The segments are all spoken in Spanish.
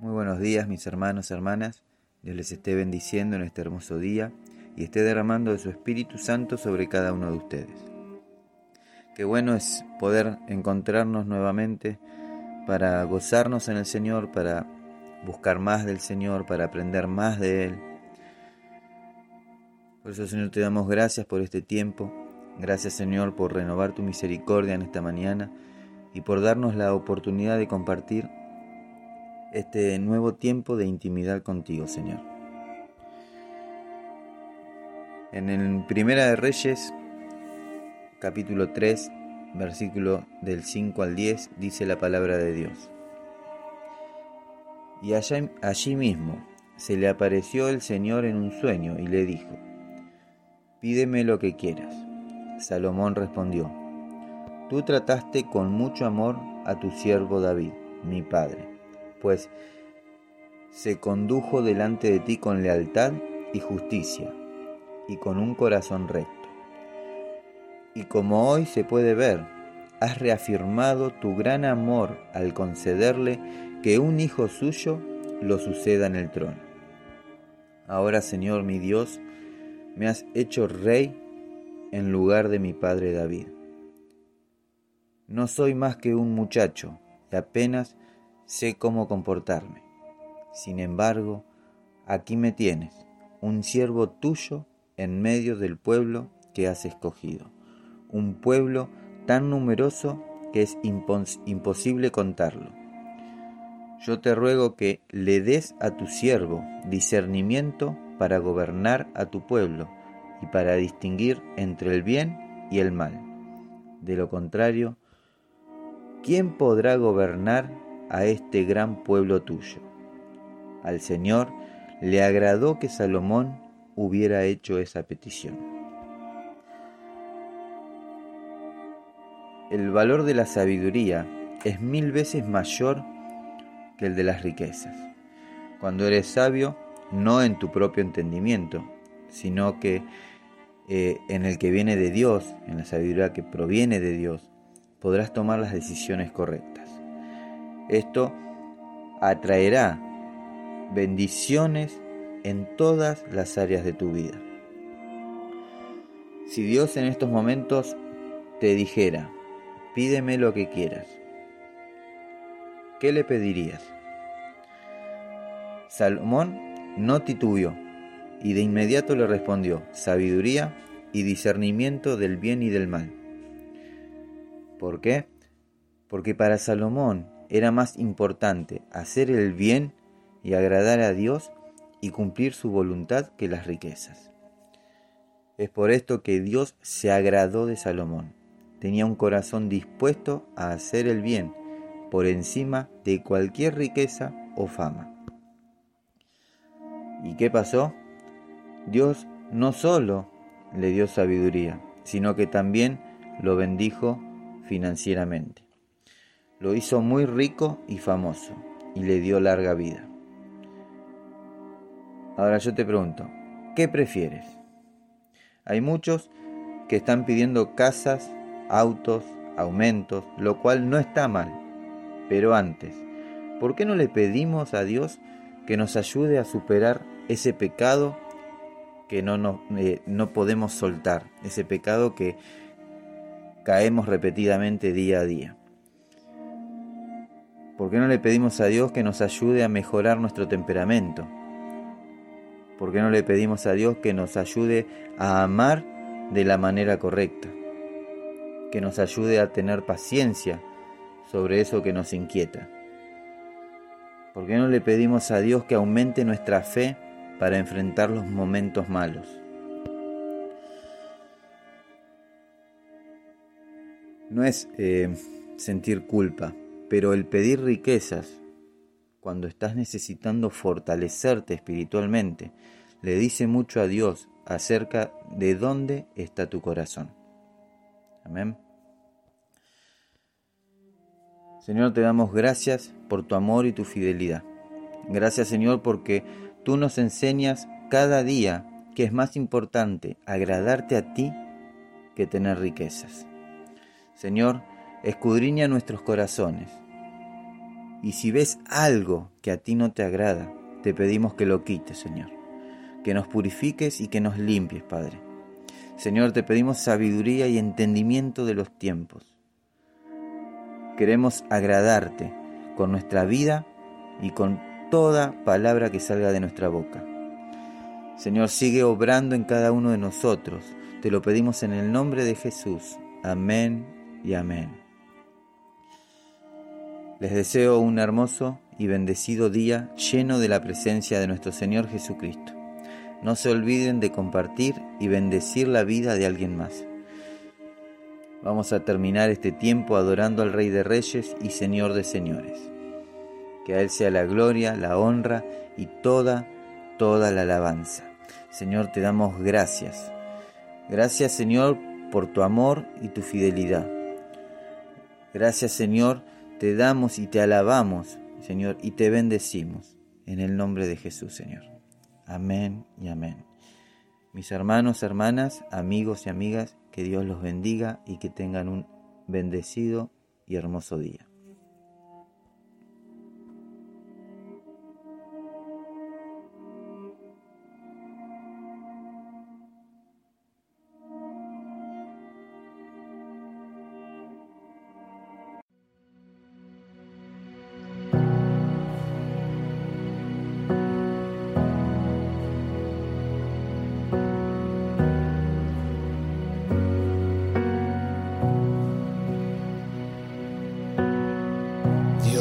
Muy buenos días mis hermanos, hermanas. Dios les esté bendiciendo en este hermoso día y esté derramando de su Espíritu Santo sobre cada uno de ustedes. Qué bueno es poder encontrarnos nuevamente para gozarnos en el Señor, para buscar más del Señor, para aprender más de Él. Por eso Señor te damos gracias por este tiempo. Gracias Señor por renovar tu misericordia en esta mañana y por darnos la oportunidad de compartir este nuevo tiempo de intimidad contigo, Señor. En el Primera de Reyes, capítulo 3, versículo del 5 al 10, dice la palabra de Dios. Y allá, allí mismo se le apareció el Señor en un sueño y le dijo, Pídeme lo que quieras. Salomón respondió, Tú trataste con mucho amor a tu siervo David, mi padre pues se condujo delante de ti con lealtad y justicia, y con un corazón recto. Y como hoy se puede ver, has reafirmado tu gran amor al concederle que un hijo suyo lo suceda en el trono. Ahora, Señor mi Dios, me has hecho rey en lugar de mi padre David. No soy más que un muchacho y apenas sé cómo comportarme. Sin embargo, aquí me tienes, un siervo tuyo en medio del pueblo que has escogido, un pueblo tan numeroso que es imposible contarlo. Yo te ruego que le des a tu siervo discernimiento para gobernar a tu pueblo y para distinguir entre el bien y el mal. De lo contrario, ¿quién podrá gobernar a este gran pueblo tuyo. Al Señor le agradó que Salomón hubiera hecho esa petición. El valor de la sabiduría es mil veces mayor que el de las riquezas. Cuando eres sabio, no en tu propio entendimiento, sino que eh, en el que viene de Dios, en la sabiduría que proviene de Dios, podrás tomar las decisiones correctas. Esto atraerá bendiciones en todas las áreas de tu vida. Si Dios en estos momentos te dijera, pídeme lo que quieras, ¿qué le pedirías? Salomón no titubeó y de inmediato le respondió, sabiduría y discernimiento del bien y del mal. ¿Por qué? Porque para Salomón era más importante hacer el bien y agradar a Dios y cumplir su voluntad que las riquezas. Es por esto que Dios se agradó de Salomón. Tenía un corazón dispuesto a hacer el bien por encima de cualquier riqueza o fama. ¿Y qué pasó? Dios no solo le dio sabiduría, sino que también lo bendijo financieramente. Lo hizo muy rico y famoso y le dio larga vida. Ahora yo te pregunto, ¿qué prefieres? Hay muchos que están pidiendo casas, autos, aumentos, lo cual no está mal. Pero antes, ¿por qué no le pedimos a Dios que nos ayude a superar ese pecado que no, eh, no podemos soltar, ese pecado que caemos repetidamente día a día? ¿Por qué no le pedimos a Dios que nos ayude a mejorar nuestro temperamento? ¿Por qué no le pedimos a Dios que nos ayude a amar de la manera correcta? Que nos ayude a tener paciencia sobre eso que nos inquieta. ¿Por qué no le pedimos a Dios que aumente nuestra fe para enfrentar los momentos malos? No es eh, sentir culpa, pero el pedir riquezas, cuando estás necesitando fortalecerte espiritualmente, le dice mucho a Dios acerca de dónde está tu corazón. Amén. Señor, te damos gracias por tu amor y tu fidelidad. Gracias, Señor, porque tú nos enseñas cada día que es más importante agradarte a ti que tener riquezas. Señor, escudriña nuestros corazones Y si ves algo que a ti no te agrada, te pedimos que lo quites, Señor. Que nos purifiques y que nos limpies, Padre. Señor, te pedimos sabiduría y entendimiento de los tiempos. Queremos agradarte con nuestra vida y con toda palabra que salga de nuestra boca. Señor, sigue obrando en cada uno de nosotros. Te lo pedimos en el nombre de Jesús. Amén y amén. Les deseo un hermoso y bendecido día lleno de la presencia de nuestro Señor Jesucristo. No se olviden de compartir y bendecir la vida de alguien más. Vamos a terminar este tiempo adorando al Rey de Reyes y Señor de Señores. Que a Él sea la gloria, la honra y toda, toda la alabanza. Señor, te damos gracias. Gracias, Señor, por tu amor y tu fidelidad. Gracias, Señor, te damos y te alabamos, Señor, y te bendecimos. En el nombre de Jesús, Señor. Amén y amén. Mis hermanos, hermanas, amigos y amigas, que Dios los bendiga y que tengan un bendecido y hermoso día.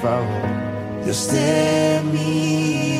favor. Dios te mire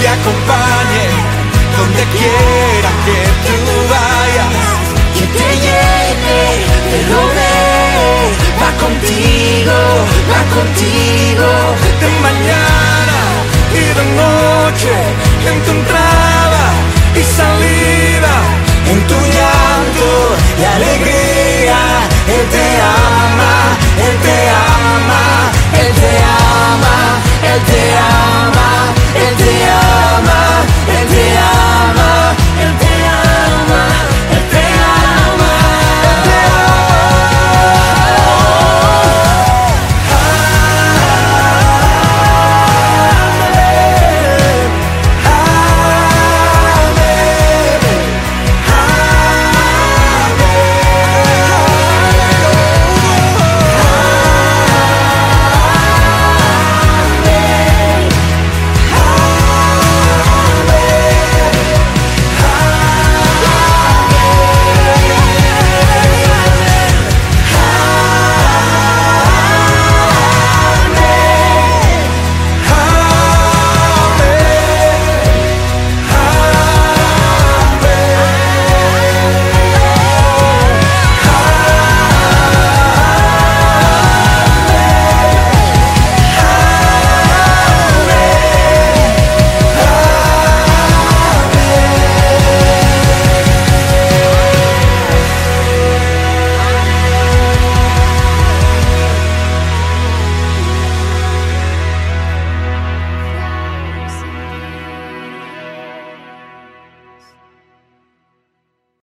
Te acompañe donde quiera que tú vayas. Que te llene, te rodee, va contigo, va contigo. De mañana y de noche, en tu entrada y salida, en tu llanto y alegría. Él te ama, Él te ama, él te ama, Él te ama.